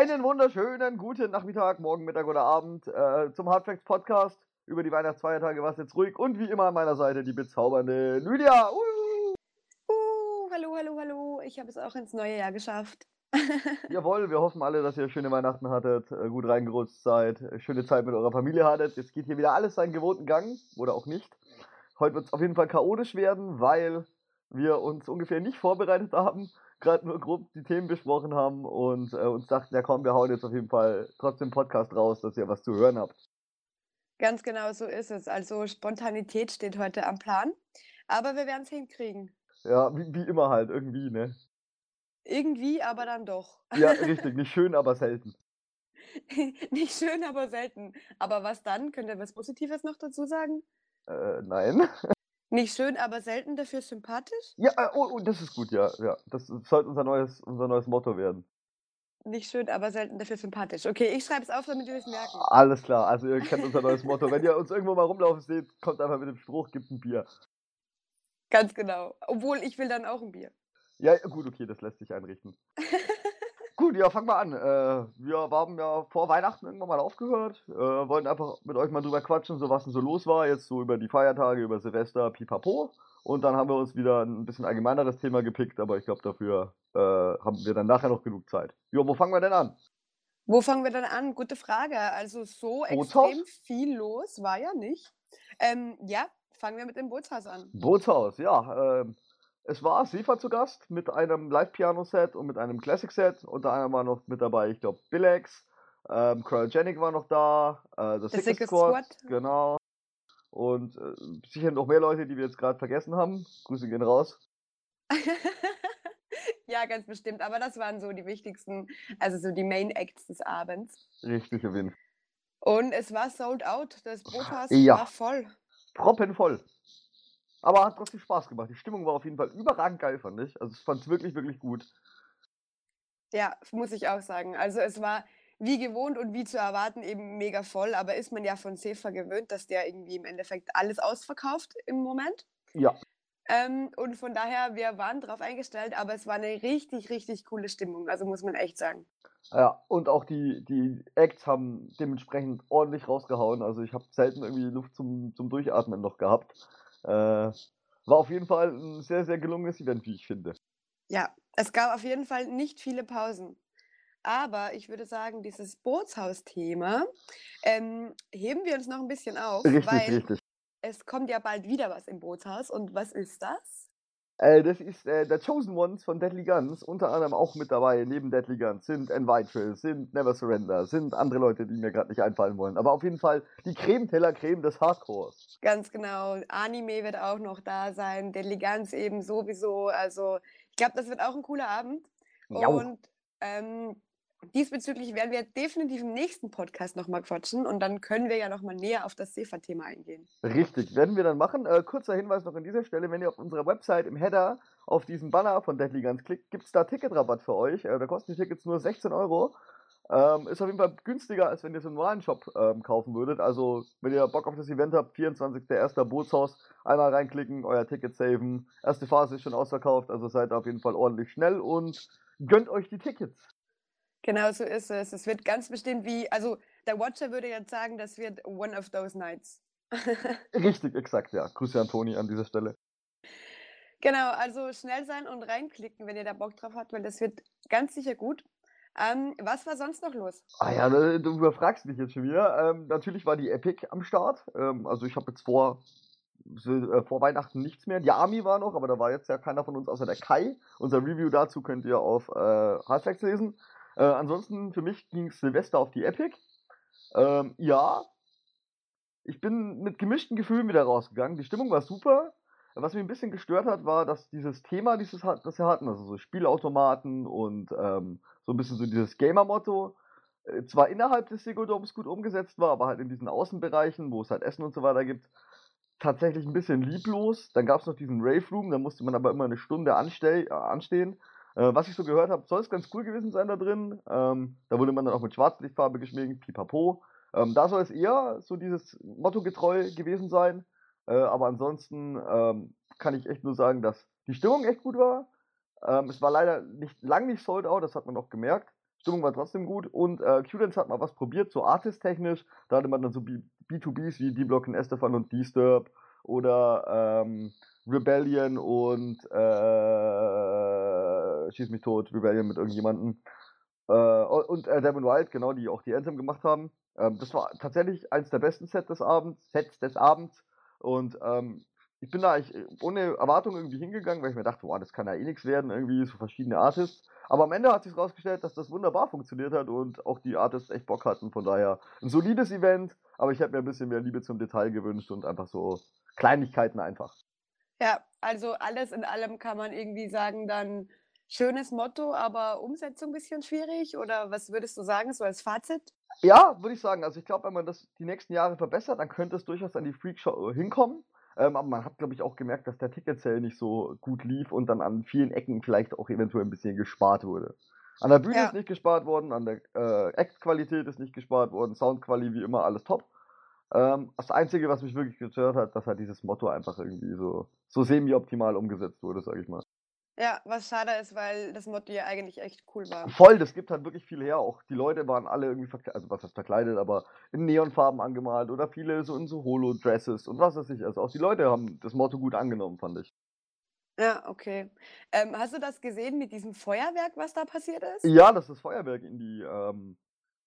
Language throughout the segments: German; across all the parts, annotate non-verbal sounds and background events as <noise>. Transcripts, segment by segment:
Einen wunderschönen guten Nachmittag, morgen, Mittag oder Abend äh, zum Hardfacts Podcast. Über die Weihnachtsfeiertage war es jetzt ruhig und wie immer an meiner Seite die bezaubernde Lydia. Uh. Uh, hallo, hallo, hallo. Ich habe es auch ins neue Jahr geschafft. <laughs> Jawohl, wir hoffen alle, dass ihr schöne Weihnachten hattet, äh, gut reingerutscht seid, äh, schöne Zeit mit eurer Familie hattet. Jetzt geht hier wieder alles seinen gewohnten Gang oder auch nicht. Heute wird es auf jeden Fall chaotisch werden, weil wir uns ungefähr nicht vorbereitet haben, gerade nur grob die Themen besprochen haben und äh, uns dachten, ja komm, wir hauen jetzt auf jeden Fall trotzdem Podcast raus, dass ihr was zu hören habt. Ganz genau so ist es. Also Spontanität steht heute am Plan, aber wir werden es hinkriegen. Ja, wie, wie immer halt, irgendwie, ne? Irgendwie, aber dann doch. Ja, <laughs> richtig, nicht schön, aber selten. <laughs> nicht schön, aber selten. Aber was dann? Könnt ihr was Positives noch dazu sagen? Äh, nein. <laughs> Nicht schön, aber selten dafür sympathisch? Ja, äh, oh, oh, das ist gut, ja, ja. Das sollte unser neues, unser neues Motto werden. Nicht schön, aber selten dafür sympathisch. Okay, ich schreibe es auf, damit wir es merken. Alles klar, also ihr kennt unser neues Motto. Wenn ihr uns irgendwo mal rumlaufen seht, kommt einfach mit dem Spruch, gibt ein Bier. Ganz genau. Obwohl, ich will dann auch ein Bier. Ja, gut, okay, das lässt sich einrichten. <laughs> Gut, ja, fang mal an. Äh, wir haben ja vor Weihnachten irgendwann mal aufgehört. Äh, wollten einfach mit euch mal drüber quatschen, so was denn so los war. Jetzt so über die Feiertage, über Silvester, pipapo. Und dann haben wir uns wieder ein bisschen allgemeineres Thema gepickt, aber ich glaube, dafür äh, haben wir dann nachher noch genug Zeit. Jo, wo fangen wir denn an? Wo fangen wir denn an? Gute Frage. Also so Bootshaus? extrem viel los war ja nicht. Ähm, ja, fangen wir mit dem Bootshaus an. Bootshaus, ja. Ähm, es war Sifa zu Gast mit einem Live-Piano-Set und mit einem Classic-Set. Unter anderem war noch mit dabei, ich glaube, Billex, ähm, Cryogenic war noch da, äh, The Sickest Squad, Squad, genau. Und äh, sicher noch mehr Leute, die wir jetzt gerade vergessen haben. Grüße gehen raus. <laughs> ja, ganz bestimmt. Aber das waren so die wichtigsten, also so die Main Acts des Abends. Richtig, auf jeden Fall. Und es war sold out. Das Boothaus ja. war voll. Proppenvoll. Aber hat trotzdem Spaß gemacht. Die Stimmung war auf jeden Fall überragend geil, fand ich. Also ich fand es wirklich, wirklich gut. Ja, muss ich auch sagen. Also es war wie gewohnt und wie zu erwarten eben mega voll, aber ist man ja von Sefa gewöhnt, dass der irgendwie im Endeffekt alles ausverkauft im Moment. Ja. Ähm, und von daher, wir waren darauf eingestellt, aber es war eine richtig, richtig coole Stimmung, also muss man echt sagen. Ja, und auch die, die Acts haben dementsprechend ordentlich rausgehauen. Also ich habe selten irgendwie Luft zum, zum Durchatmen noch gehabt. Äh, war auf jeden Fall ein sehr, sehr gelungenes Event, wie ich finde. Ja, es gab auf jeden Fall nicht viele Pausen. Aber ich würde sagen, dieses Bootshaus-Thema ähm, heben wir uns noch ein bisschen auf, richtig, weil richtig. es kommt ja bald wieder was im Bootshaus. Und was ist das? Äh, das ist äh, der Chosen Ones von Deadly Guns, unter anderem auch mit dabei, neben Deadly Guns, sind Envitrill, sind Never Surrender, sind andere Leute, die mir gerade nicht einfallen wollen. Aber auf jeden Fall die Creme-Teller-Creme des Hardcores. Ganz genau. Anime wird auch noch da sein, Deadly Guns eben sowieso. Also ich glaube, das wird auch ein cooler Abend. Ja. Und ähm, Diesbezüglich werden wir definitiv im nächsten Podcast nochmal quatschen und dann können wir ja nochmal näher auf das SEFA-Thema eingehen. Richtig, werden wir dann machen. Äh, kurzer Hinweis noch an dieser Stelle, wenn ihr auf unserer Website im Header auf diesen Banner von Deadly Guns klickt, gibt es da Ticketrabatt für euch. Äh, da kosten die Tickets nur 16 Euro. Ähm, ist auf jeden Fall günstiger, als wenn ihr es im normalen Shop ähm, kaufen würdet. Also, wenn ihr Bock auf das Event habt, 24.01. Bootshaus, einmal reinklicken, euer Ticket saven. Erste Phase ist schon ausverkauft, also seid auf jeden Fall ordentlich schnell und gönnt euch die Tickets. Genau so ist es. Es wird ganz bestimmt wie, also der Watcher würde jetzt sagen, das wird one of those nights. <laughs> Richtig, exakt, ja. Grüße an Toni an dieser Stelle. Genau, also schnell sein und reinklicken, wenn ihr da Bock drauf habt, weil das wird ganz sicher gut. Ähm, was war sonst noch los? Ah ja, du überfragst mich jetzt schon wieder. Ähm, natürlich war die Epic am Start. Ähm, also ich habe jetzt vor, äh, vor Weihnachten nichts mehr. Die Army war noch, aber da war jetzt ja keiner von uns außer der Kai. Unser Review dazu könnt ihr auf äh, Hardfacts lesen. Äh, ansonsten für mich ging Silvester auf die Epic. Ähm, ja, ich bin mit gemischten Gefühlen wieder rausgegangen. Die Stimmung war super. Was mich ein bisschen gestört hat, war, dass dieses Thema, dieses, das wir hatten, also so Spielautomaten und ähm, so ein bisschen so dieses Gamer-Motto, äh, zwar innerhalb des Segodoms gut umgesetzt war, aber halt in diesen Außenbereichen, wo es halt Essen und so weiter gibt, tatsächlich ein bisschen lieblos. Dann gab es noch diesen Rave Room, da musste man aber immer eine Stunde anstell, äh, anstehen. Äh, was ich so gehört habe, soll es ganz cool gewesen sein da drin. Ähm, da wurde man dann auch mit Schwarzlichtfarbe geschminkt, pipapo. Ähm, da soll es eher so dieses Motto getreu gewesen sein. Äh, aber ansonsten ähm, kann ich echt nur sagen, dass die Stimmung echt gut war. Ähm, es war leider nicht lang nicht sold out, das hat man auch gemerkt. Stimmung war trotzdem gut und äh, Q-Dance hat mal was probiert, so artist-technisch. Da hatte man dann so B B2Bs wie D-Block und Estefan und Disturb oder ähm, Rebellion und äh, Schieß mich tot, Rebellion mit irgendjemandem. Äh, und äh, Devin Wild, genau, die auch die Anthem gemacht haben. Ähm, das war tatsächlich eins der besten Sets des Abends, Sets des Abends. Und ähm, ich bin da eigentlich ohne Erwartung irgendwie hingegangen, weil ich mir dachte, boah, das kann ja eh nichts werden, irgendwie so verschiedene Artists. Aber am Ende hat sich herausgestellt, dass das wunderbar funktioniert hat und auch die Artists echt Bock hatten. Von daher ein solides Event, aber ich hätte mir ein bisschen mehr Liebe zum Detail gewünscht und einfach so Kleinigkeiten einfach. Ja, also alles in allem kann man irgendwie sagen, dann schönes Motto, aber Umsetzung ein bisschen schwierig? Oder was würdest du sagen, so als Fazit? Ja, würde ich sagen. Also ich glaube, wenn man das die nächsten Jahre verbessert, dann könnte es durchaus an die Freakshow hinkommen. Ähm, aber man hat, glaube ich, auch gemerkt, dass der Ticket-Sale nicht so gut lief und dann an vielen Ecken vielleicht auch eventuell ein bisschen gespart wurde. An der Bühne ja. ist nicht gespart worden, an der äh, Act-Qualität ist nicht gespart worden, Soundqualität wie immer alles top. Ähm, das Einzige, was mich wirklich gestört hat, dass halt dieses Motto einfach irgendwie so, so semi-optimal umgesetzt wurde, sag ich mal. Ja, was schade ist, weil das Motto ja eigentlich echt cool war. Voll, das gibt halt wirklich viel her. Auch die Leute waren alle irgendwie verkleidet, also was heißt verkleidet, aber in Neonfarben angemalt oder viele so in so Holo-Dresses und was weiß ich. Also auch die Leute haben das Motto gut angenommen, fand ich. Ja, okay. Ähm, hast du das gesehen mit diesem Feuerwerk, was da passiert ist? Ja, das ist das Feuerwerk in die, ähm,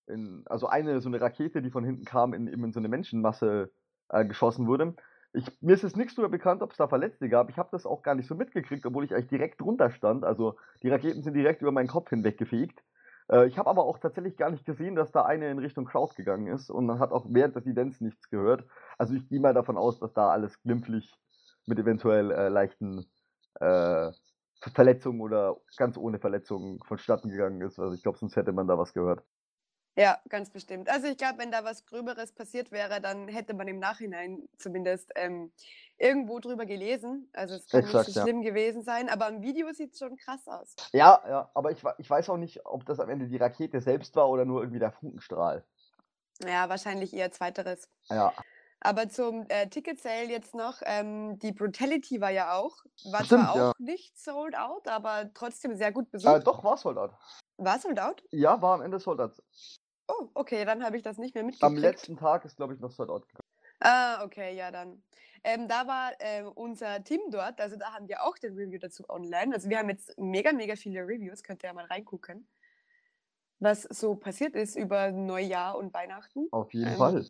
in, also eine, so eine Rakete, die von hinten kam, in, in so eine Menschenmasse äh, geschossen wurde. Ich, mir ist jetzt nichts darüber bekannt, ob es da Verletzte gab. Ich habe das auch gar nicht so mitgekriegt, obwohl ich eigentlich direkt drunter stand. Also die Raketen sind direkt über meinen Kopf hinweggefegt. Äh, ich habe aber auch tatsächlich gar nicht gesehen, dass da eine in Richtung Crowd gegangen ist und man hat auch während des Events nichts gehört. Also ich gehe mal davon aus, dass da alles glimpflich mit eventuell äh, leichten äh, Verletzungen oder ganz ohne Verletzungen vonstatten gegangen ist. Also ich glaube, sonst hätte man da was gehört. Ja, ganz bestimmt. Also ich glaube, wenn da was Gröberes passiert wäre, dann hätte man im Nachhinein zumindest ähm, irgendwo drüber gelesen. Also es kann Exakt, nicht so schlimm ja. gewesen sein, aber im Video sieht es schon krass aus. Ja, ja, aber ich, ich weiß auch nicht, ob das am Ende die Rakete selbst war oder nur irgendwie der Funkenstrahl. Ja, wahrscheinlich eher zweiteres. Ja. Aber zum äh, Ticket-Sale jetzt noch, ähm, die Brutality war ja auch, war Stimmt, zwar auch ja. nicht sold out, aber trotzdem sehr gut besucht. Äh, doch, war sold out. War sold out? Ja, war am Ende sold out. Oh, okay, dann habe ich das nicht mehr mitgekriegt. Am letzten Tag ist, glaube ich, noch Sold Out gekommen. Ah, okay, ja dann. Ähm, da war äh, unser Team dort, also da haben wir auch den Review dazu online. Also wir haben jetzt mega, mega viele Reviews, könnt ihr ja mal reingucken, was so passiert ist über Neujahr und Weihnachten. Auf jeden ähm, Fall.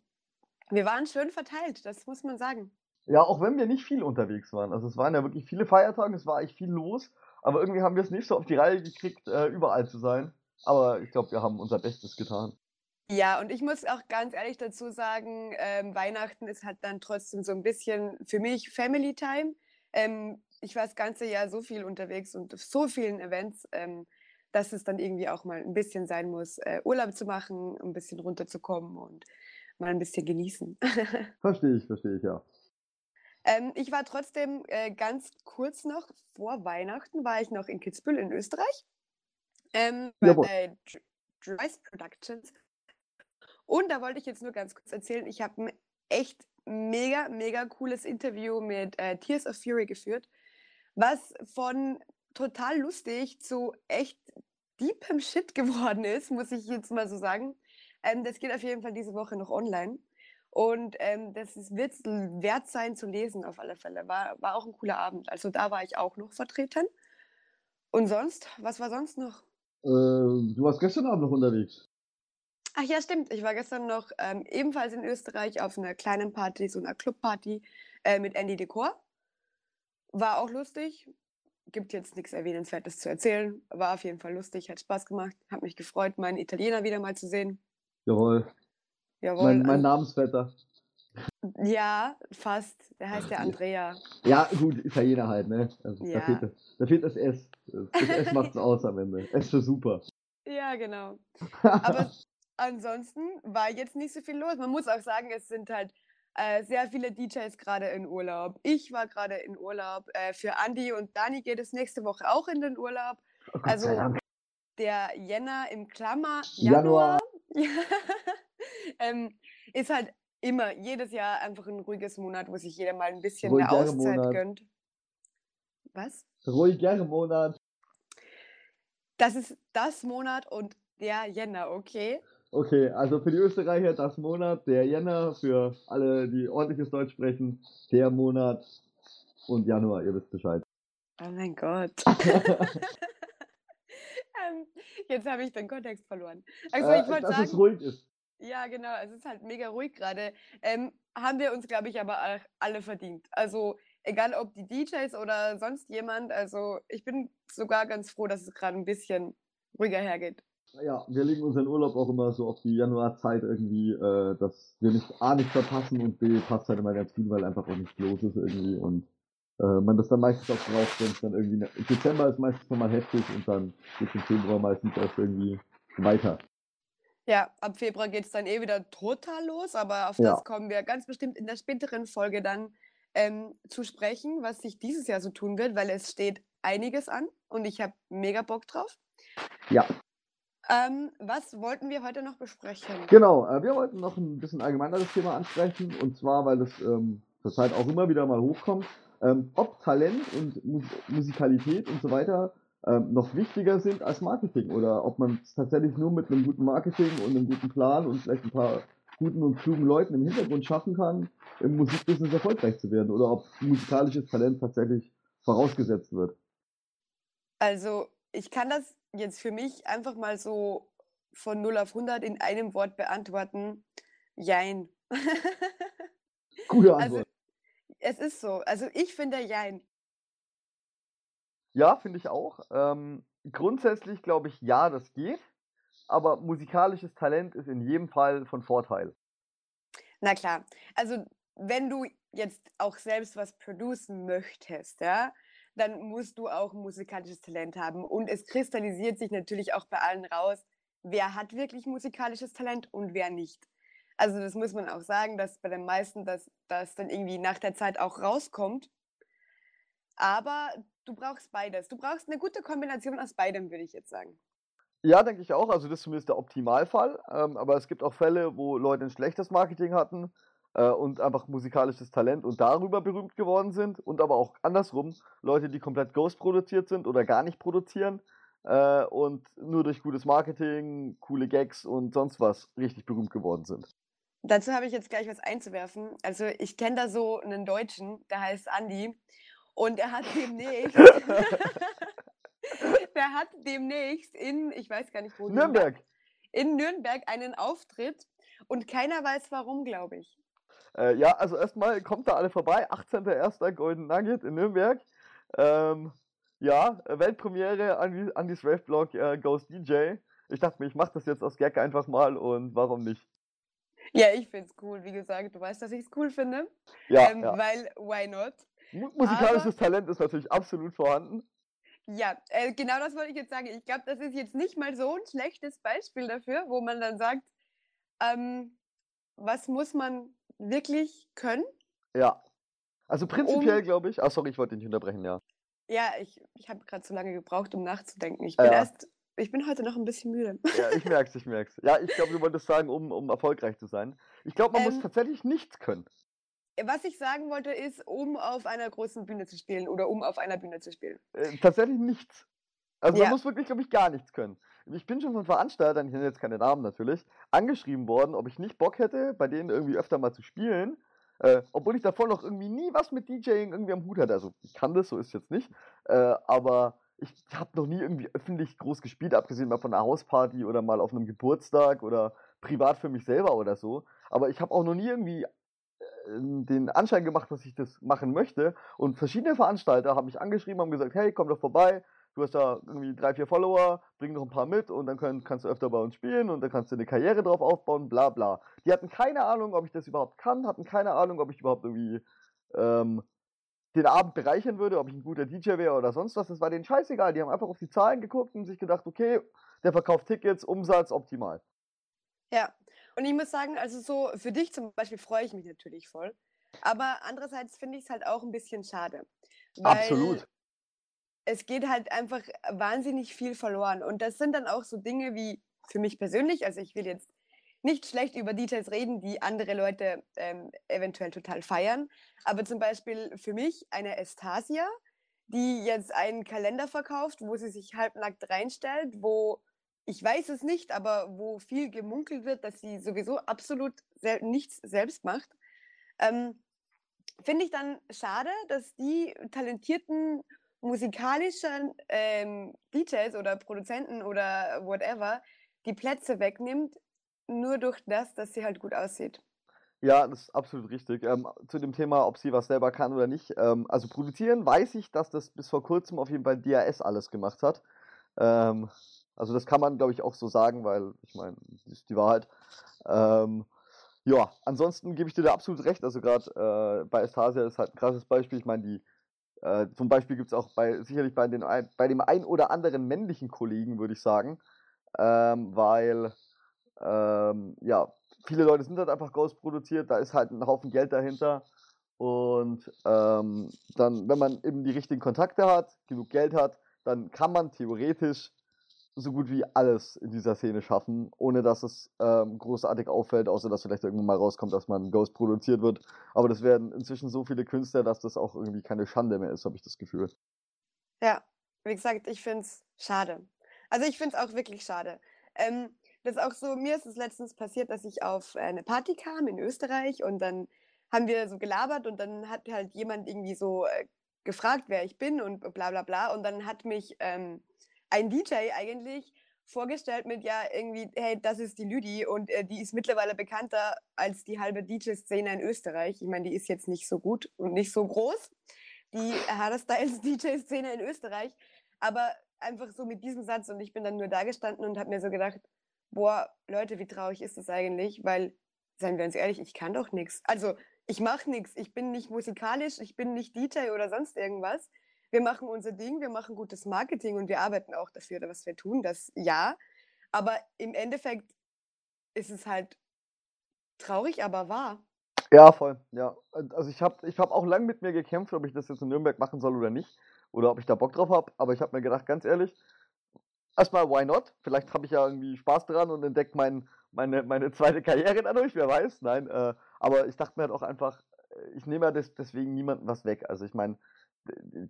Wir waren schön verteilt, das muss man sagen. Ja, auch wenn wir nicht viel unterwegs waren. Also es waren ja wirklich viele Feiertage, es war echt viel los, aber irgendwie haben wir es nicht so auf die Reihe gekriegt, äh, überall zu sein. Aber ich glaube, wir haben unser Bestes getan. Ja, und ich muss auch ganz ehrlich dazu sagen, ähm, Weihnachten ist halt dann trotzdem so ein bisschen für mich Family Time. Ähm, ich war das ganze Jahr so viel unterwegs und auf so vielen Events, ähm, dass es dann irgendwie auch mal ein bisschen sein muss, äh, Urlaub zu machen, ein bisschen runterzukommen und mal ein bisschen genießen. <laughs> verstehe ich, verstehe ich, ja. Ähm, ich war trotzdem äh, ganz kurz noch vor Weihnachten, war ich noch in Kitzbühel in Österreich. Ähm, bei äh, Dries Productions und da wollte ich jetzt nur ganz kurz erzählen, ich habe ein echt mega, mega cooles Interview mit äh, Tears of Fury geführt, was von total lustig zu echt deepem Shit geworden ist, muss ich jetzt mal so sagen. Ähm, das geht auf jeden Fall diese Woche noch online. Und ähm, das wird es wert sein zu lesen, auf alle Fälle. War, war auch ein cooler Abend. Also da war ich auch noch vertreten. Und sonst, was war sonst noch? Äh, du warst gestern Abend noch unterwegs. Ach ja, stimmt. Ich war gestern noch ähm, ebenfalls in Österreich auf einer kleinen Party, so einer Clubparty äh, mit Andy Decor. War auch lustig. Gibt jetzt nichts Erwähnenswertes zu erzählen. War auf jeden Fall lustig, hat Spaß gemacht. Hat mich gefreut, meinen Italiener wieder mal zu sehen. Jawohl. Jawohl. Mein, mein ähm, Namensvetter. Ja, fast. Der heißt ja Andrea. Ja, gut, Italiener halt, ne? Also, ja. da, fehlt das, da fehlt das S. Das S <laughs> macht es aus am Ende. S für super. Ja, genau. <laughs> Aber ansonsten war jetzt nicht so viel los. Man muss auch sagen, es sind halt äh, sehr viele DJs gerade in Urlaub. Ich war gerade in Urlaub. Äh, für Andy und Dani geht es nächste Woche auch in den Urlaub. Oh also der Jänner im Klammer Januar, Januar. <laughs> ähm, ist halt immer jedes Jahr einfach ein ruhiges Monat, wo sich jeder mal ein bisschen Ruhigere eine Auszeit Monat. gönnt. Was? Ruhiger Monat. Das ist das Monat und Der Jänner, okay. Okay, also für die Österreicher das Monat, der Jänner, für alle, die ordentliches Deutsch sprechen, der Monat und Januar, ihr wisst Bescheid. Oh mein Gott. <laughs> ähm, jetzt habe ich den Kontext verloren. Also äh, ich wollte dass sagen. es ruhig ist. Ja, genau, es ist halt mega ruhig gerade. Ähm, haben wir uns, glaube ich, aber alle verdient. Also egal ob die DJs oder sonst jemand, also ich bin sogar ganz froh, dass es gerade ein bisschen ruhiger hergeht. Ja, wir legen unseren Urlaub auch immer so auf die Januarzeit irgendwie, äh, dass wir nicht A nicht verpassen und B passt halt immer ganz gut, weil einfach auch nichts los ist irgendwie und äh, man das dann meistens auch braucht, wenn es dann irgendwie ne, Dezember ist meistens nochmal heftig und dann geht im Februar meistens auch irgendwie weiter. Ja, ab Februar geht es dann eh wieder total los, aber auf Ja. das kommen wir ganz bestimmt in der späteren Folge dann ähm, zu sprechen, was sich dieses Jahr so tun wird, weil es steht einiges an und ich habe mega Bock drauf. Ja. Ähm, was wollten wir heute noch besprechen? Genau, äh, wir wollten noch ein bisschen allgemeineres Thema ansprechen und zwar, weil es ähm, zurzeit auch immer wieder mal hochkommt, ähm, ob Talent und Mus Musikalität und so weiter ähm, noch wichtiger sind als Marketing oder ob man es tatsächlich nur mit einem guten Marketing und einem guten Plan und vielleicht ein paar guten und klugen Leuten im Hintergrund schaffen kann, im Musikbusiness erfolgreich zu werden oder ob musikalisches Talent tatsächlich vorausgesetzt wird. Also, ich kann das jetzt für mich einfach mal so von 0 auf 100 in einem Wort beantworten. Jein. <laughs> Gute Also, Antwort. es ist so. Also, ich finde Jein. Ja, finde ich auch. Ähm, grundsätzlich glaube ich, ja, das geht. Aber musikalisches Talent ist in jedem Fall von Vorteil. Na klar. Also, wenn du jetzt auch selbst was producen möchtest, ja, dann musst du auch musikalisches Talent haben. Und es kristallisiert sich natürlich auch bei allen raus, wer hat wirklich musikalisches Talent und wer nicht. Also das muss man auch sagen, dass bei den meisten das, das dann irgendwie nach der Zeit auch rauskommt. Aber du brauchst beides. Du brauchst eine gute Kombination aus beidem, würde ich jetzt sagen. Ja, denke ich auch. Also das ist zumindest der Optimalfall. Ähm, aber es gibt auch Fälle, wo Leute ein schlechtes Marketing hatten äh, und einfach musikalisches Talent und darüber berühmt geworden sind. Und aber auch andersrum, Leute, die komplett Ghost produziert sind oder gar nicht produzieren äh, und nur durch gutes Marketing, coole Gags und sonst was richtig berühmt geworden sind. Dazu habe ich jetzt gleich was einzuwerfen. Also ich kenne da so einen Deutschen, der heißt Andi. Und er hat demnächst, <laughs> der hat demnächst in, ich weiß gar nicht wo, Nürnberg. in Nürnberg einen Auftritt und keiner weiß warum, glaube ich. Äh, ja, also erstmal kommt da alle vorbei. 18.01. Golden Nugget in Nürnberg. Ähm, ja, Weltpremiere Andi, Andis Rave-Blog äh, Ghost DJ. Ich dachte mir, ich mache das jetzt aus Gag einfach mal und warum nicht? Ja, ich finde es cool. Wie gesagt, du weißt, dass ich es cool finde. Ja, ähm, ja. Weil, why not? Mu- Musikalisches Talent ist natürlich absolut vorhanden. Ja, äh, genau das wollte ich jetzt sagen. Ich glaube, das ist jetzt nicht mal so ein schlechtes Beispiel dafür, wo man dann sagt, ähm, was muss man wirklich können? Ja. Also prinzipiell Um- glaube ich. Ah, sorry, ich wollte dich unterbrechen, ja. Ja, ich, ich habe gerade so lange gebraucht, um nachzudenken. Ich bin Ja. erst, ich bin heute noch ein bisschen müde. Ja, ich <laughs> merk's, ich merk's. Ja, ich glaube, du wolltest sagen, um, um erfolgreich zu sein. Ich glaube, man muss Ähm, tatsächlich nichts können. Was ich sagen wollte, ist, um auf einer großen Bühne zu spielen oder um auf einer Bühne zu spielen. Äh, tatsächlich nichts. Also Ja. man muss wirklich, glaube ich, gar nichts können. Ich bin schon von Veranstaltern, ich nenne jetzt keine Namen natürlich, angeschrieben worden, ob ich nicht Bock hätte, bei denen irgendwie öfter mal zu spielen. Äh, obwohl ich davor noch irgendwie nie was mit DJing irgendwie am Hut hatte. Also ich kann das, so ist jetzt nicht. Äh, aber ich habe noch nie irgendwie öffentlich groß gespielt, abgesehen mal von einer Hausparty oder mal auf einem Geburtstag oder privat für mich selber oder so. Aber ich habe auch noch nie irgendwie äh, den Anschein gemacht, dass ich das machen möchte. Und verschiedene Veranstalter haben mich angeschrieben, haben gesagt, hey, komm doch vorbei, du hast da irgendwie drei, vier Follower, bring noch ein paar mit und dann können, kannst du öfter bei uns spielen und dann kannst du eine Karriere drauf aufbauen, bla bla. Die hatten keine Ahnung, ob ich das überhaupt kann, hatten keine Ahnung, ob ich überhaupt irgendwie ähm, den Abend bereichern würde, ob ich ein guter DJ wäre oder sonst was. Das war denen scheißegal. Die haben einfach auf die Zahlen geguckt und sich gedacht, okay, der verkauft Tickets, Umsatz, optimal. Ja, und ich muss sagen, also so für dich zum Beispiel freue ich mich natürlich voll. Aber andererseits finde ich es halt auch ein bisschen schade. Absolut. Es geht halt einfach wahnsinnig viel verloren. Und das sind dann auch so Dinge wie für mich persönlich, also ich will jetzt nicht schlecht über Details reden, die andere Leute ähm, eventuell total feiern. Aber zum Beispiel für mich eine Estasia, die jetzt einen Kalender verkauft, wo sie sich halbnackt reinstellt, wo ich weiß es nicht, aber wo viel gemunkelt wird, dass sie sowieso absolut sel nichts selbst macht, ähm, finde ich dann schade, dass die talentierten musikalischen ähm, DJs oder Produzenten oder whatever die Plätze wegnimmt, nur durch das, dass sie halt gut aussieht. Ja, das ist absolut richtig. Ähm, zu dem Thema, ob sie was selber kann oder nicht. Ähm, also produzieren weiß ich, dass das bis vor kurzem auf jeden Fall DAS alles gemacht hat. Ähm, also das kann man, glaube ich, auch so sagen, weil ich meine, das ist die Wahrheit. Ähm, ja, ansonsten gebe ich dir da absolut recht. Also gerade äh, bei Estasia ist halt ein krasses Beispiel. Ich meine, die äh, zum Beispiel gibt es auch bei sicherlich bei, den, bei dem ein oder anderen männlichen Kollegen, würde ich sagen, ähm, weil ähm, ja, viele Leute sind halt einfach Ghost produziert, da ist halt ein Haufen Geld dahinter. Und ähm, dann, wenn man eben die richtigen Kontakte hat, genug Geld hat, dann kann man theoretisch so gut wie alles in dieser Szene schaffen, ohne dass es ähm, großartig auffällt, außer dass vielleicht irgendwann mal rauskommt, dass man Ghost produziert wird. Aber das werden inzwischen so viele Künstler, dass das auch irgendwie keine Schande mehr ist, habe ich das Gefühl. Ja, wie gesagt, ich finde es schade. Also ich finde es auch wirklich schade. Ähm, das ist auch so, mir ist es letztens passiert, dass ich auf eine Party kam in Österreich und dann haben wir so gelabert und dann hat halt jemand irgendwie so äh, gefragt, wer ich bin und bla bla bla. Und dann hat mich ähm, ein DJ eigentlich vorgestellt mit, ja, irgendwie, hey, das ist die Lüdi und äh, die ist mittlerweile bekannter als die halbe DJ-Szene in Österreich. Ich meine, die ist jetzt nicht so gut und nicht so groß, die <laughs> Hardstyles DJ-Szene in Österreich, aber einfach so mit diesem Satz und ich bin dann nur da gestanden und habe mir so gedacht, boah, Leute, wie traurig ist das eigentlich? Weil, seien wir uns ehrlich, ich kann doch nichts. Also, ich mache nichts. Ich bin nicht musikalisch, ich bin nicht DJ oder sonst irgendwas. Wir machen unser Ding, wir machen gutes Marketing und wir arbeiten auch dafür, was wir tun, das ja. Aber im Endeffekt ist es halt traurig, aber wahr. Ja, voll. Ja, also ich habe ich hab auch lange mit mir gekämpft, ob ich das jetzt in Nürnberg machen soll oder nicht. Oder ob ich da Bock drauf habe. Aber ich habe mir gedacht, ganz ehrlich, erstmal, why not? Vielleicht habe ich ja irgendwie Spaß dran und entdecke mein, meine, meine zweite Karriere dadurch, wer weiß. Nein, äh, aber ich dachte mir halt auch einfach, äh, ich nehme ja des, deswegen niemandem was weg. Also ich meine,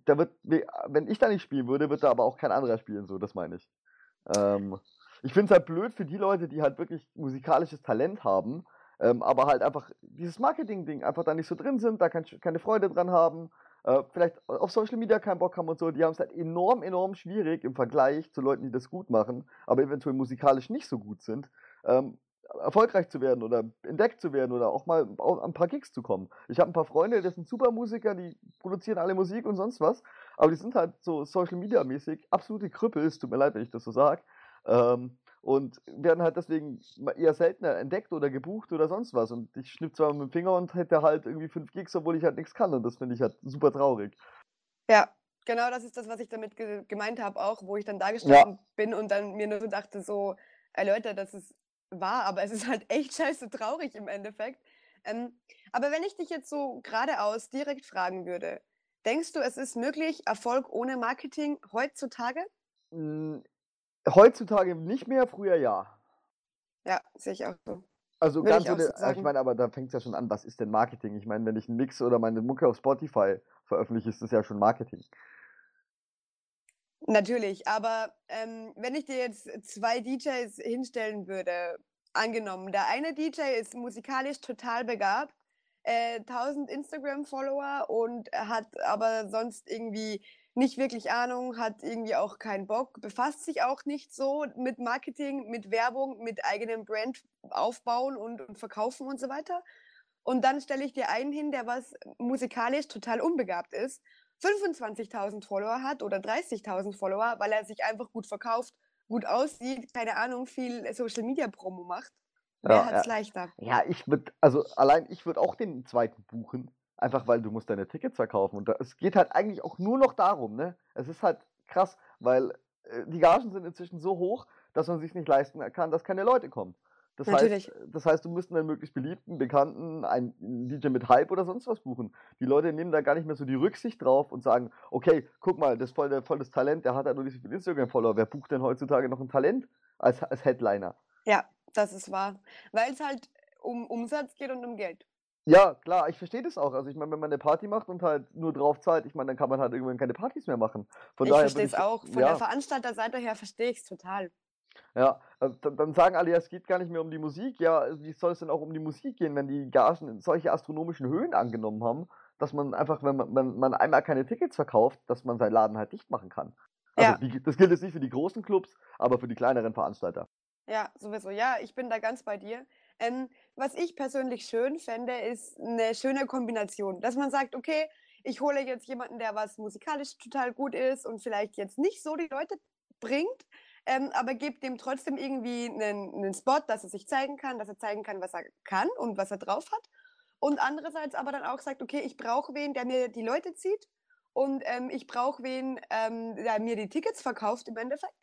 da wird, wenn ich da nicht spielen würde, wird da aber auch kein anderer spielen, so, das meine ich. Ähm, ich finde es halt blöd für die Leute, die halt wirklich musikalisches Talent haben, ähm, aber halt einfach dieses Marketing-Ding einfach da nicht so drin sind, da kein, keine Freude dran haben äh, vielleicht auf Social Media keinen Bock haben und so, die haben es halt enorm, enorm schwierig im Vergleich zu Leuten, die das gut machen, aber eventuell musikalisch nicht so gut sind, ähm, erfolgreich zu werden oder entdeckt zu werden oder auch mal an ein paar Gigs zu kommen. Ich habe ein paar Freunde, das sind super Musiker, die produzieren alle Musik und sonst was, aber die sind halt so Social Media mäßig absolute Krüppel, es tut mir leid, wenn ich das so sage. Ähm, und werden halt deswegen eher seltener entdeckt oder gebucht oder sonst was. Und ich schnipp zwar mit dem Finger und hätte halt irgendwie fünf Gigs, obwohl ich halt nichts kann. Und das finde ich halt super traurig. Ja, genau das ist das, was ich damit ge gemeint habe, auch, wo ich dann da gestanden ja. bin und dann mir nur so dachte, so, ey Leute, das ist wahr, aber es ist halt <laughs> echt scheiße traurig im Endeffekt. Ähm, aber wenn ich dich jetzt so geradeaus direkt fragen würde, denkst du, es ist möglich, Erfolg ohne Marketing heutzutage? Hm, Heutzutage nicht mehr, früher ja. Ja, sehe ich auch so. Also Würde ganz ich, so ich meine, aber da fängt es ja schon an, was ist denn Marketing? Ich meine, wenn ich einen Mix oder meine Mucke auf Spotify veröffentliche, ist das ja schon Marketing. Natürlich, aber ähm, wenn ich dir jetzt zwei DJs hinstellen würde, angenommen, der eine DJ ist musikalisch total begabt, äh, 1000 Instagram-Follower und hat aber sonst irgendwie nicht wirklich Ahnung, hat irgendwie auch keinen Bock, befasst sich auch nicht so mit Marketing, mit Werbung, mit eigenem Brand aufbauen und, und verkaufen und so weiter. Und dann stelle ich dir einen hin, der was musikalisch total unbegabt ist, 25.000 Follower hat oder 30.000 Follower, weil er sich einfach gut verkauft, gut aussieht, keine Ahnung, viel Social Media Promo macht. Wer ja, hat es ja. leichter? Ja, ich würde, also allein ich würde auch den zweiten buchen, Einfach weil du musst deine Tickets verkaufen. Und da, es geht halt eigentlich auch nur noch darum, ne? Es ist halt krass, weil äh, die Gagen sind inzwischen so hoch, dass man sich nicht leisten kann, dass keine Leute kommen. Das heißt, das heißt, du müsst einen möglichst beliebten, bekannten, einen DJ mit Hype oder sonst was buchen. Die Leute nehmen da gar nicht mehr so die Rücksicht drauf und sagen, okay, guck mal, das ist voll, das Talent, der hat halt nur nicht so viel Instagram-Follower. Wer bucht denn heutzutage noch ein Talent als, als Headliner? Ja, das ist wahr. Weil es halt um Umsatz geht und um Geld. Ja, klar, ich verstehe das auch. Also ich meine, wenn man eine Party macht und halt nur drauf zahlt, ich meine, dann kann man halt irgendwann keine Partys mehr machen. Von ich verstehe es auch. Von ja. der Veranstalterseite her verstehe ich es total. Ja, äh, dann sagen alle, ja, es geht gar nicht mehr um die Musik. Ja, wie soll es denn auch um die Musik gehen, wenn die Gagen solche astronomischen Höhen angenommen haben, dass man einfach, wenn man, wenn man einmal keine Tickets verkauft, dass man seinen Laden halt dicht machen kann. Also ja. die, das gilt jetzt nicht für die großen Clubs, aber für die kleineren Veranstalter. Ja, sowieso. Ja, ich bin da ganz bei dir. Ähm, was ich persönlich schön fände, ist eine schöne Kombination, dass man sagt, okay, ich hole jetzt jemanden, der was musikalisch total gut ist und vielleicht jetzt nicht so die Leute bringt, ähm, aber gebe dem trotzdem irgendwie einen, einen Spot, dass er sich zeigen kann, dass er zeigen kann, was er kann und was er drauf hat. Und andererseits aber dann auch sagt, okay, ich brauche wen, der mir die Leute zieht und ähm, ich brauche wen, ähm, der mir die Tickets verkauft im Endeffekt.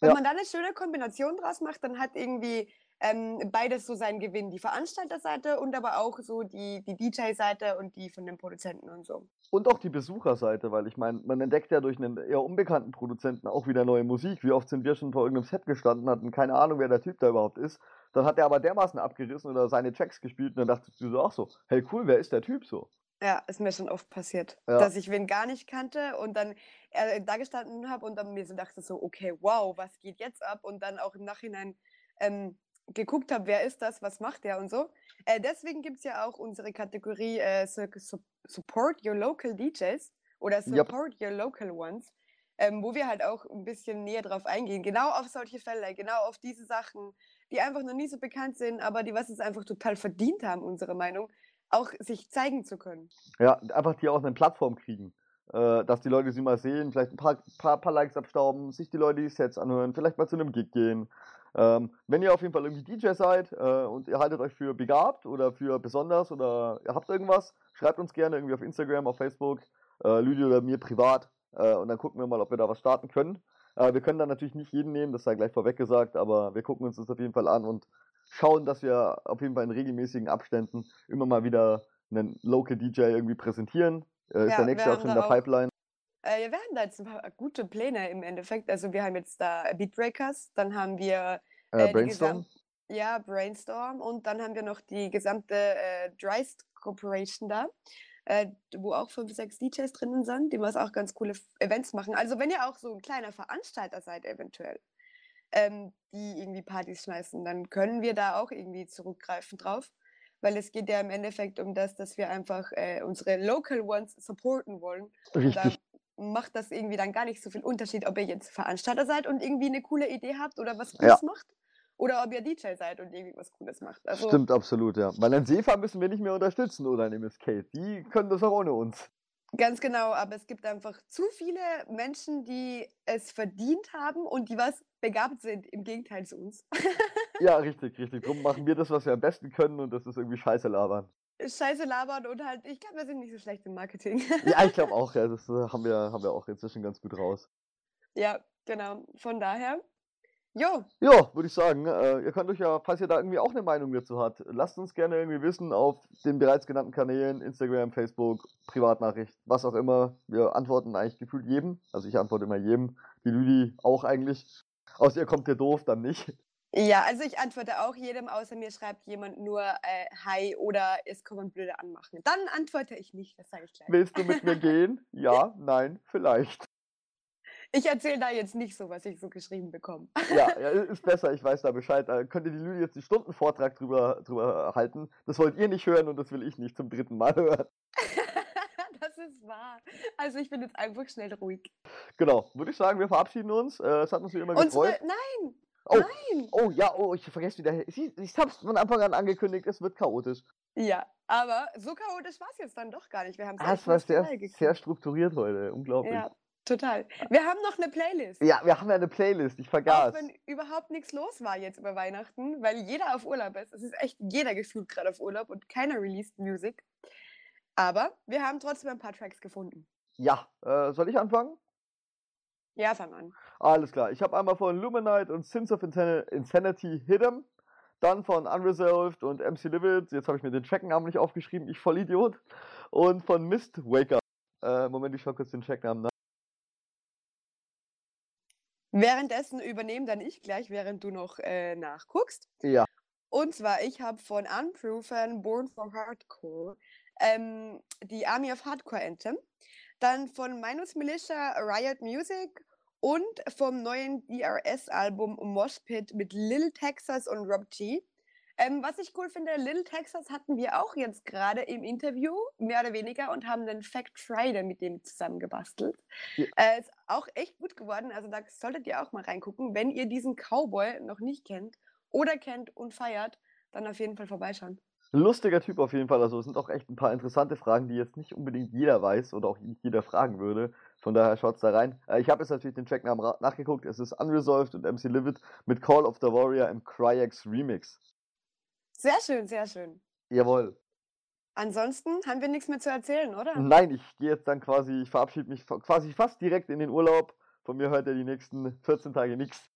Wenn ja. man da eine schöne Kombination draus macht, dann hat irgendwie ähm, beides so seinen Gewinn. Die Veranstalterseite und aber auch so die, die DJ-Seite und die von den Produzenten und so. Und auch die Besucherseite, weil ich meine, man entdeckt ja durch einen eher unbekannten Produzenten auch wieder neue Musik. Wie oft sind wir schon vor irgendeinem Set gestanden, hatten keine Ahnung, wer der Typ da überhaupt ist. Dann hat er aber dermaßen abgerissen oder seine Tracks gespielt und dann dachtest du so auch so, hey cool, wer ist der Typ so? Ja, ist mir schon oft passiert, ja. dass ich wen gar nicht kannte und dann äh, da gestanden habe und dann mir so dachte so, okay, wow, was geht jetzt ab? Und dann auch im Nachhinein ähm, geguckt habe, wer ist das, was macht der und so. Äh, deswegen gibt es ja auch unsere Kategorie äh, Support Your Local DJs oder Support yep. Your Local Ones, ähm, wo wir halt auch ein bisschen näher drauf eingehen. Genau auf solche Fälle, genau auf diese Sachen, die einfach noch nie so bekannt sind, aber die was es einfach total verdient haben, unsere Meinung, auch sich zeigen zu können. Ja, einfach die auch eine Plattform kriegen. Äh, dass die Leute sie mal sehen, vielleicht ein paar, paar, paar Likes abstauben, sich die Leute die Sets anhören, vielleicht mal zu einem Gig gehen. Ähm, wenn ihr auf jeden Fall irgendwie DJ seid äh, und ihr haltet euch für begabt oder für besonders oder ihr habt irgendwas, schreibt uns gerne irgendwie auf Instagram, auf Facebook, äh, Lydia oder mir privat äh, und dann gucken wir mal, ob wir da was starten können. Äh, wir können dann natürlich nicht jeden nehmen, das sei gleich vorweg gesagt, aber wir gucken uns das auf jeden Fall an und schauen, dass wir auf jeden Fall in regelmäßigen Abständen immer mal wieder einen Local DJ irgendwie präsentieren. Äh, ist ja, der nächste auch schon in der Pipeline. Äh, wir haben da jetzt ein paar gute Pläne im Endeffekt. Also wir haben jetzt da Beatbreakers, dann haben wir äh, äh Brainstorm. ja, Brainstorm und dann haben wir noch die gesamte äh, Dryst Corporation da, äh, wo auch fünf, sechs DJs drinnen sind, die was auch ganz coole Events machen. Also wenn ihr auch so ein kleiner Veranstalter seid eventuell, ähm, die irgendwie Partys schmeißen, dann können wir da auch irgendwie zurückgreifen drauf weil es geht ja im Endeffekt um das, dass wir einfach äh, unsere Local Ones supporten wollen. Richtig macht das irgendwie dann gar nicht so viel Unterschied, ob ihr jetzt Veranstalter seid und irgendwie eine coole Idee habt oder was Cooles ja. macht. Oder ob ihr DJ seid und irgendwie was Cooles macht. Also, Stimmt, absolut, ja. Weil ein Seefahren müssen wir nicht mehr unterstützen oder ein MSK. Die können das auch ohne uns. Ganz genau, aber es gibt einfach zu viele Menschen, die es verdient haben und die was begabt sind, im Gegenteil zu uns. <laughs> ja, richtig, richtig. Darum machen wir das, was wir am besten können und das ist irgendwie Scheiße labern. Scheiße labern und halt, ich glaube, wir sind nicht so schlecht im Marketing. ja, ich glaube <laughs> auch, ja, das äh, haben wir, haben wir auch inzwischen ganz gut raus. Ja, genau. Von daher, jo. Ja, würde ich sagen. Äh, ihr könnt euch ja, falls ihr da irgendwie auch eine Meinung dazu habt, lasst uns gerne irgendwie wissen auf den bereits genannten Kanälen, Instagram, Facebook, Privatnachricht, was auch immer. Wir antworten eigentlich gefühlt jedem. Also ich antworte immer jedem. Die Lüdi auch eigentlich. Aus ihr kommt ihr doof, dann nicht. Ja, also ich antworte auch jedem, außer mir schreibt jemand nur äh, Hi oder es kommen blöde anmachen. Dann antworte ich nicht, das sage ich gleich. Willst du mit mir <laughs> gehen? Ja, nein, vielleicht. Ich erzähle da jetzt nicht so, was ich so geschrieben bekomme. Ja, ja, <laughs> ist besser, ich weiß da Bescheid. Da könnt ihr die Lüdi jetzt die Stundenvortrag drüber, drüber halten. Das wollt ihr nicht hören und das will ich nicht zum dritten Mal hören. <laughs> das ist wahr. Also ich bin jetzt einfach schnell ruhig. Genau, würde ich sagen, wir verabschieden uns. Äh, es hat uns wie immer gefreut. Unsere, nein, Oh, Nein! Oh ja, oh, ich vergesse wieder. Ich, ich hab's von Anfang an angekündigt, es wird chaotisch. Ja, aber so chaotisch war es jetzt dann doch gar nicht. Wir haben ah, es war sehr, sehr strukturiert heute. Unglaublich. Ja, total. Wir haben noch eine Playlist. Ja, wir haben ja eine Playlist. Ich vergaß. Auch wenn überhaupt nichts los war jetzt über Weihnachten, weil jeder auf Urlaub ist. Es ist echt jeder gefühlt gerade auf Urlaub und keiner released Music. Aber wir haben trotzdem ein paar Tracks gefunden. Ja, äh, soll ich anfangen? Ja, fang an. Alles klar. Ich habe einmal von Luminite und Sins of Insanity Hidden. Dann von Unresolved und MC Livid. Jetzt habe ich mir den Tracknamen nicht aufgeschrieben. Ich voll Idiot. Und von Mistwaker. Äh, Moment, ich schaue kurz den Tracknamen nach. Währenddessen übernehme dann ich gleich, während du noch äh, nachguckst. Ja. Und zwar, ich habe von Unproven Born for Hardcore ähm, die Army of Hardcore Anthem. Dann von Minus Militia Riot Music und vom neuen DRS-Album Moshpit mit Lil Texas und Rob G. Ähm, was ich cool finde, Lil Texas hatten wir auch jetzt gerade im Interview, mehr oder weniger, und haben den Fact Friday mit dem zusammen gebastelt. Ja. Äh, ist auch echt gut geworden, also da solltet ihr auch mal reingucken. Wenn ihr diesen Cowboy noch nicht kennt oder kennt und feiert, dann auf jeden Fall vorbeischauen. Lustiger Typ auf jeden Fall. Also es sind auch echt ein paar interessante Fragen, die jetzt nicht unbedingt jeder weiß oder auch nicht jeder fragen würde. Von daher schaut's da rein. Äh, ich habe jetzt natürlich den Tracknamen nachgeguckt. Es ist Unresolved und MC Livid mit Call of the Warrior im Cryax Remix. Sehr schön, sehr schön. Jawohl. Ansonsten haben wir nichts mehr zu erzählen, oder? Nein, ich gehe jetzt dann quasi, ich verabschiede mich quasi fast direkt in den Urlaub. Von mir hört ja die nächsten 14 Tage nichts.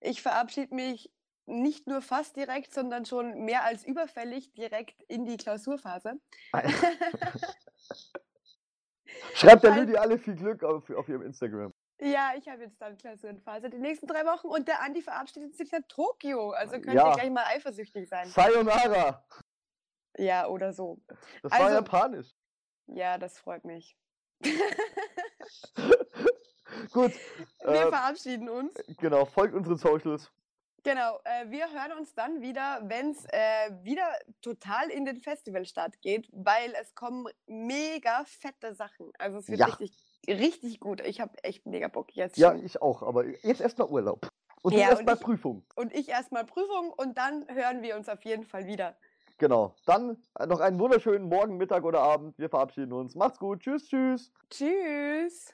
Ich verabschiede mich nicht nur fast direkt, sondern schon mehr als überfällig direkt in die Klausurphase. <laughs> Schreibt der Lüdi alle viel Glück auf, auf ihrem Instagram. Ja, ich habe jetzt dann Klausurenphase die nächsten drei Wochen und der Andi verabschiedet sich nach Tokio. Also könnt ja. ihr gleich mal eifersüchtig sein. Sayonara! Ja, oder so. Das also, war japanisch. Ja, das freut mich. <laughs> Gut. <laughs> Wir äh, verabschieden uns. Genau, folgt unseren Socials. Genau, äh, wir hören uns dann wieder, wenn es äh, wieder total in den Festivalstart geht, weil es kommen mega fette Sachen. Also es wird ja. richtig, richtig gut. Ich habe echt mega Bock jetzt. Ja, ich auch, aber jetzt erstmal Urlaub. Und ja, erstmal Prüfung. Und ich erstmal Prüfung und dann hören wir uns auf jeden Fall wieder. Genau. Dann noch einen wunderschönen Morgen, Mittag oder Abend. Wir verabschieden uns. Macht's gut. Tschüss, tschüss. Tschüss.